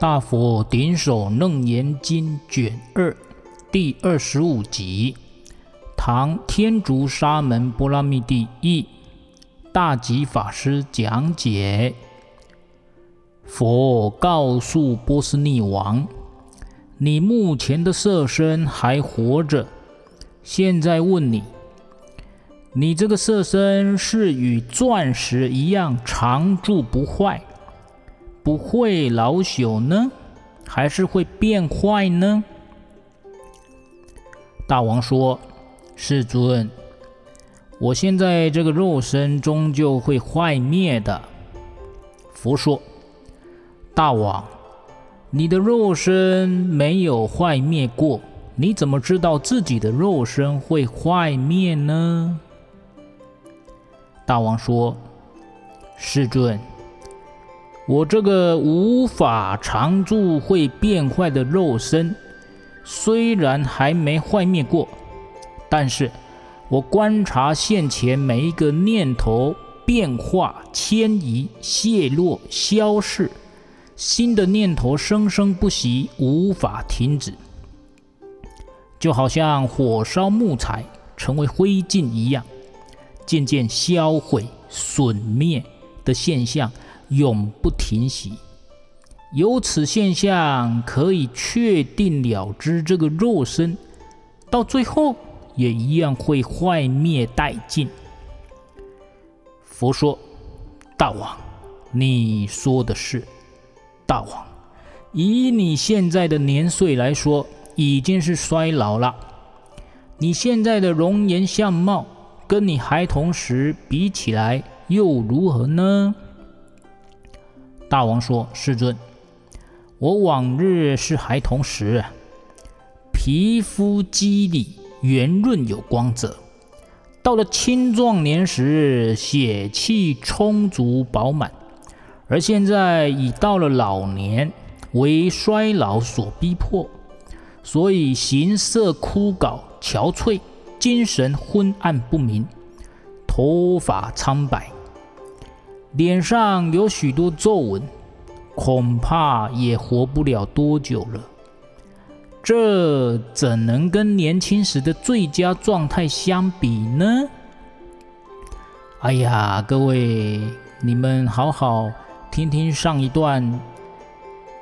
大佛顶首楞严经卷二第二十五集，唐天竺沙门波拉密第一，大吉法师讲解。佛告诉波斯匿王：“你目前的色身还活着。现在问你，你这个色身是与钻石一样常住不坏？”不会老朽呢，还是会变坏呢？大王说：“世尊，我现在这个肉身终究会坏灭的。”佛说：“大王，你的肉身没有坏灭过，你怎么知道自己的肉身会坏灭呢？”大王说：“世尊。”我这个无法常住、会变坏的肉身，虽然还没坏灭过，但是我观察现前每一个念头变化、迁移、泄落、消逝，新的念头生生不息，无法停止，就好像火烧木材成为灰烬一样，渐渐销毁、损灭的现象。永不停息。由此现象可以确定了知，这个肉身到最后也一样会坏灭殆尽。佛说：“大王，你说的是。大王，以你现在的年岁来说，已经是衰老了。你现在的容颜相貌，跟你孩童时比起来，又如何呢？”大王说：“世尊，我往日是孩童时，皮肤肌理圆润有光泽；到了青壮年时，血气充足饱满；而现在已到了老年，为衰老所逼迫，所以形色枯槁憔悴，精神昏暗不明，头发苍白。”脸上有许多皱纹，恐怕也活不了多久了。这怎能跟年轻时的最佳状态相比呢？哎呀，各位，你们好好听听上一段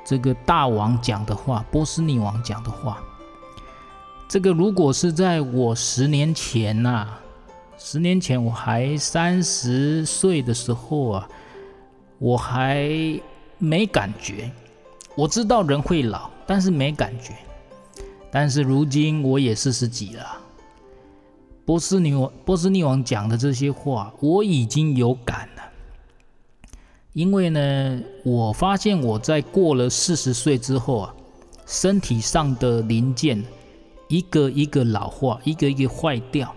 这个大王讲的话，波斯女王讲的话。这个如果是在我十年前呐、啊。十年前我还三十岁的时候啊，我还没感觉。我知道人会老，但是没感觉。但是如今我也四十几了。波斯匿王，波斯匿王讲的这些话，我已经有感了。因为呢，我发现我在过了四十岁之后啊，身体上的零件一个一个老化，一个一个坏掉。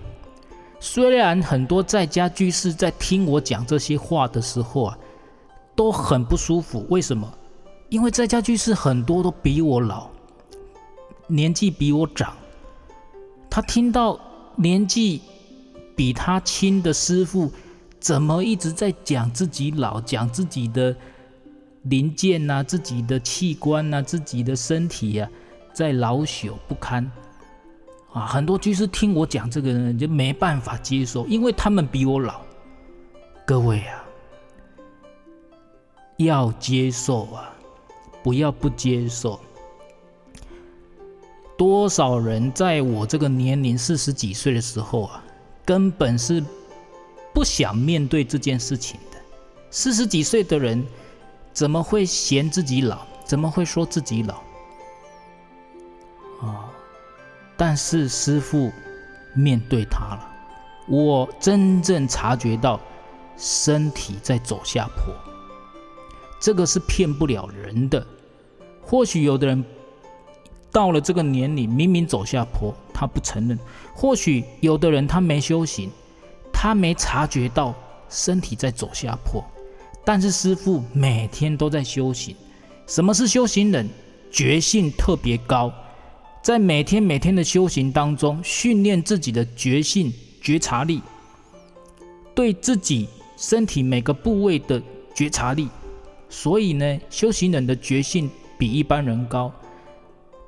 虽然很多在家居士在听我讲这些话的时候啊，都很不舒服。为什么？因为在家居士很多都比我老，年纪比我长。他听到年纪比他轻的师父怎么一直在讲自己老，讲自己的零件呐、啊、自己的器官呐、啊、自己的身体呀、啊，在老朽不堪。啊，很多居士听我讲这个人就没办法接受，因为他们比我老。各位啊，要接受啊，不要不接受。多少人在我这个年龄四十几岁的时候啊，根本是不想面对这件事情的。四十几岁的人怎么会嫌自己老？怎么会说自己老？啊。但是师父面对他了，我真正察觉到身体在走下坡，这个是骗不了人的。或许有的人到了这个年龄，明明走下坡，他不承认；或许有的人他没修行，他没察觉到身体在走下坡。但是师父每天都在修行。什么是修行人？觉性特别高。在每天每天的修行当中，训练自己的觉性、觉察力，对自己身体每个部位的觉察力。所以呢，修行人的觉性比一般人高。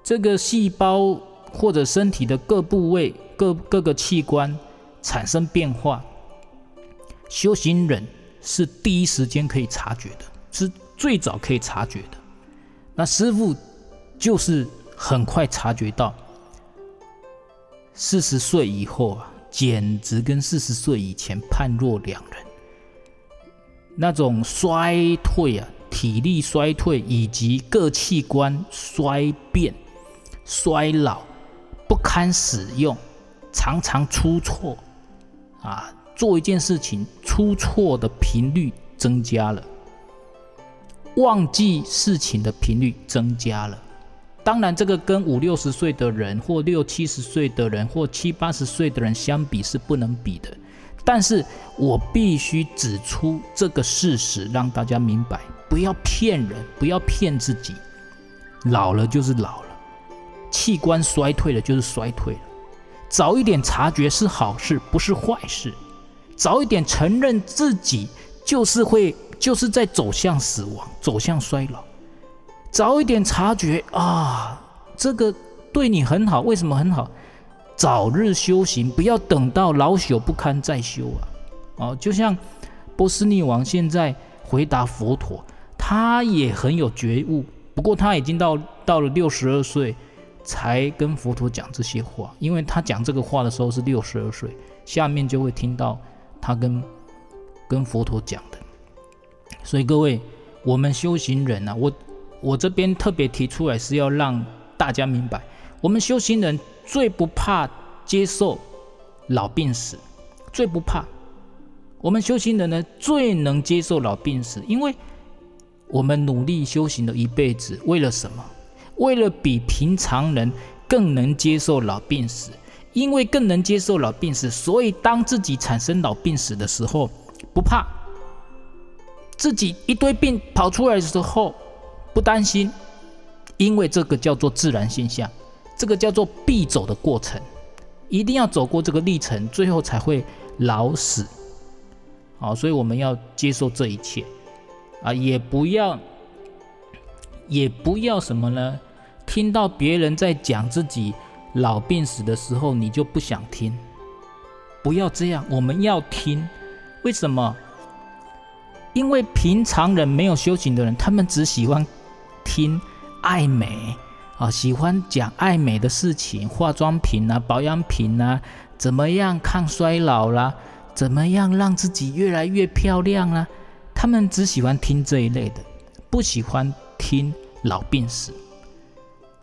这个细胞或者身体的各部位、各各个器官产生变化，修行人是第一时间可以察觉的，是最早可以察觉的。那师傅就是很快察觉到，四十岁以后啊，简直跟四十岁以前判若两人。那种衰退啊，体力衰退以及各器官衰变、衰老、不堪使用，常常出错啊，做一件事情出错的频率增加了，忘记事情的频率增加了。当然，这个跟五六十岁的人或六七十岁的人或七八十岁的人相比是不能比的。但是我必须指出这个事实，让大家明白，不要骗人，不要骗自己。老了就是老了，器官衰退了就是衰退了。早一点察觉是好事，不是坏事。早一点承认自己就是会，就是在走向死亡，走向衰老。早一点察觉啊，这个对你很好，为什么很好？早日修行，不要等到老朽不堪再修啊！哦，就像波斯匿王现在回答佛陀，他也很有觉悟，不过他已经到到了六十二岁才跟佛陀讲这些话，因为他讲这个话的时候是六十二岁，下面就会听到他跟跟佛陀讲的。所以各位，我们修行人啊，我我这边特别提出来是要让大家明白，我们修行人。最不怕接受老病死，最不怕。我们修行人呢，最能接受老病死，因为我们努力修行了一辈子，为了什么？为了比平常人更能接受老病死。因为更能接受老病死，所以当自己产生老病死的时候，不怕。自己一堆病跑出来的时候，不担心，因为这个叫做自然现象。这个叫做必走的过程，一定要走过这个历程，最后才会老死。好，所以我们要接受这一切啊，也不要，也不要什么呢？听到别人在讲自己老病死的时候，你就不想听。不要这样，我们要听。为什么？因为平常人没有修行的人，他们只喜欢听爱美。啊，喜欢讲爱美的事情，化妆品啊，保养品啊，怎么样抗衰老啦？怎么样让自己越来越漂亮啦？他们只喜欢听这一类的，不喜欢听老病死。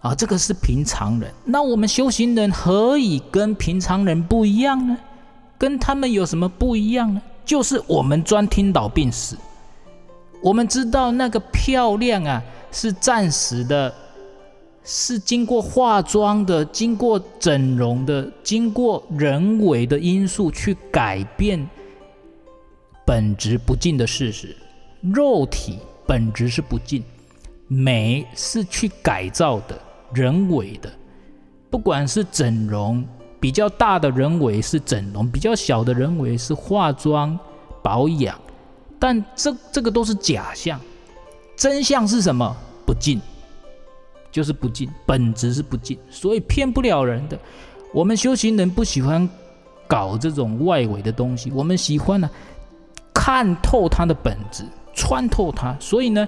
啊，这个是平常人。那我们修行人何以跟平常人不一样呢？跟他们有什么不一样呢？就是我们专听老病死。我们知道那个漂亮啊，是暂时的。是经过化妆的，经过整容的，经过人为的因素去改变本质不净的事实。肉体本质是不净，美是去改造的，人为的。不管是整容，比较大的人为是整容，比较小的人为是化妆保养，但这这个都是假象，真相是什么？不净。就是不净，本质是不净，所以骗不了人的。我们修行人不喜欢搞这种外围的东西，我们喜欢呢、看透它的本质，穿透它。所以呢，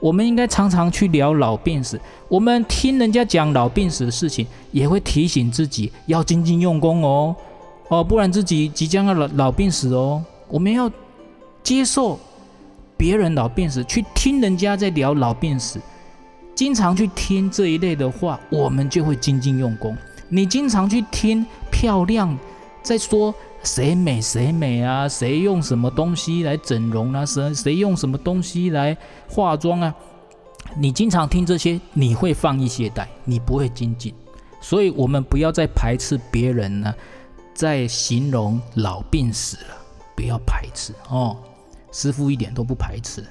我们应该常常去聊老病死。我们听人家讲老病死的事情，也会提醒自己要精进用功哦，哦，不然自己即将要老老病死哦。我们要接受别人老病死，去听人家在聊老病死。经常去听这一类的话，我们就会精进用功。你经常去听漂亮，在说谁美谁美啊，谁用什么东西来整容啊，谁谁用什么东西来化妆啊？你经常听这些，你会放逸懈怠，你不会精进。所以，我们不要再排斥别人呢，在形容老病死了，不要排斥哦。师父一点都不排斥。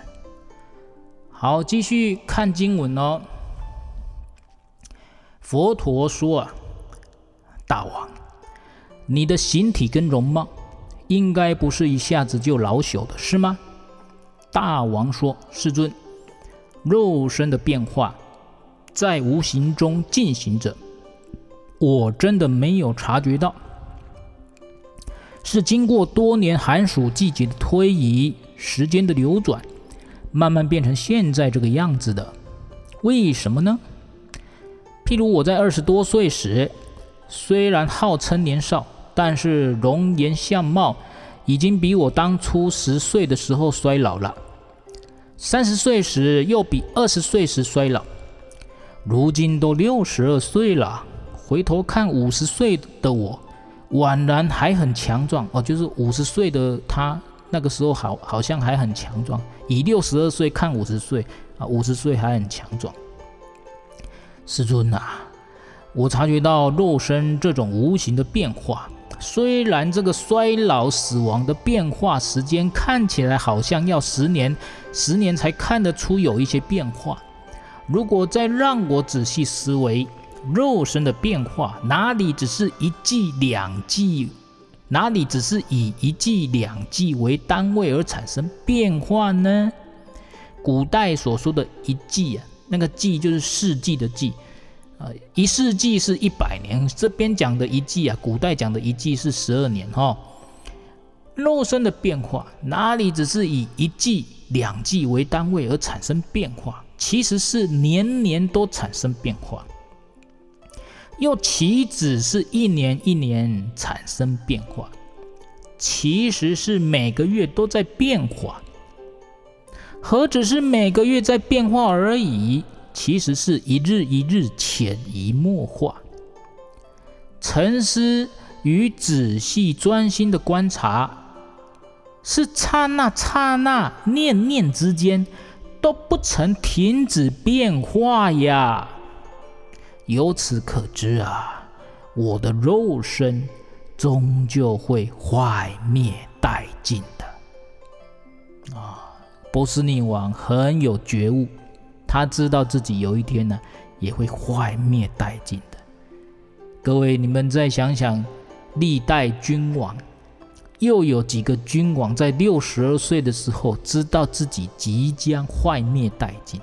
好，继续看经文哦。佛陀说啊，大王，你的形体跟容貌，应该不是一下子就老朽的，是吗？大王说，世尊，肉身的变化在无形中进行着，我真的没有察觉到，是经过多年寒暑季节的推移，时间的流转，慢慢变成现在这个样子的。为什么呢？譬如我在二十多岁时，虽然号称年少，但是容颜相貌已经比我当初十岁的时候衰老了。三十岁时又比二十岁时衰老，如今都六十二岁了，回头看五十岁的我，宛然还很强壮哦。就是五十岁的他那个时候好好像还很强壮，以六十二岁看五十岁啊，五十岁还很强壮。师尊呐，我察觉到肉身这种无形的变化。虽然这个衰老死亡的变化时间看起来好像要十年，十年才看得出有一些变化。如果再让我仔细思维，肉身的变化哪里只是一季两季，哪里只是以一季两季为单位而产生变化呢？古代所说的一季啊，那个季就是世纪的纪。一世纪是一百年，这边讲的一季啊，古代讲的一季是十二年哈。肉身的变化哪里只是以一季、两季为单位而产生变化，其实是年年都产生变化，又岂止是一年一年产生变化，其实是每个月都在变化，何止是每个月在变化而已。其实是一日一日潜移默化，沉思与仔细专心的观察，是刹那刹那念念之间都不曾停止变化呀。由此可知啊，我的肉身终究会坏灭殆尽的。啊，波斯匿王很有觉悟。他知道自己有一天呢，也会坏灭殆尽的。各位，你们再想想，历代君王，又有几个君王在六十二岁的时候知道自己即将坏灭殆尽？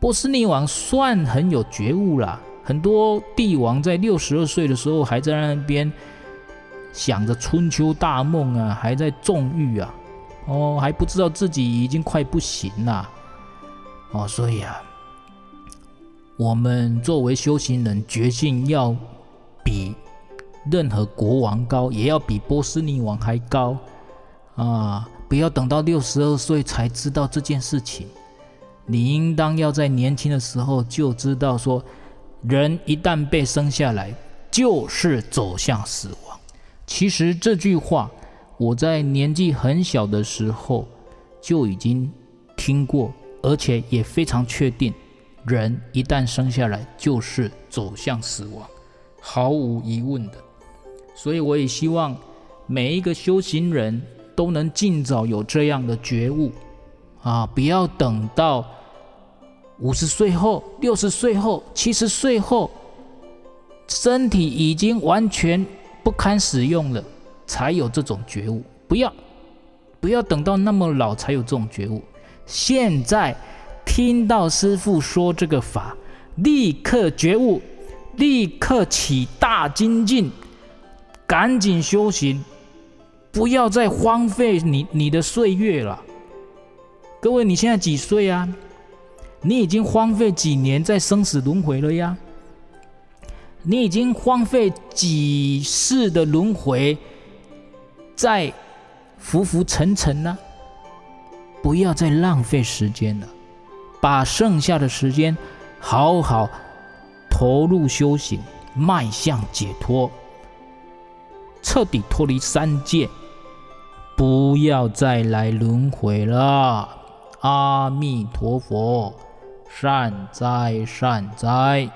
波斯匿王算很有觉悟了。很多帝王在六十二岁的时候还在那边想着春秋大梦啊，还在纵欲啊，哦，还不知道自己已经快不行了。哦，所以啊，我们作为修行人，决心要比任何国王高，也要比波斯尼王还高啊！不要等到六十二岁才知道这件事情，你应当要在年轻的时候就知道说，人一旦被生下来，就是走向死亡。其实这句话，我在年纪很小的时候就已经听过。而且也非常确定，人一旦生下来就是走向死亡，毫无疑问的。所以我也希望每一个修行人都能尽早有这样的觉悟啊！不要等到五十岁后、六十岁后、七十岁后，身体已经完全不堪使用了，才有这种觉悟。不要，不要等到那么老才有这种觉悟。现在听到师父说这个法，立刻觉悟，立刻起大精进，赶紧修行，不要再荒废你你的岁月了。各位，你现在几岁啊？你已经荒废几年在生死轮回了呀？你已经荒废几世的轮回，在浮浮沉沉呢？不要再浪费时间了，把剩下的时间好好投入修行，迈向解脱，彻底脱离三界，不要再来轮回了。阿弥陀佛，善哉善哉。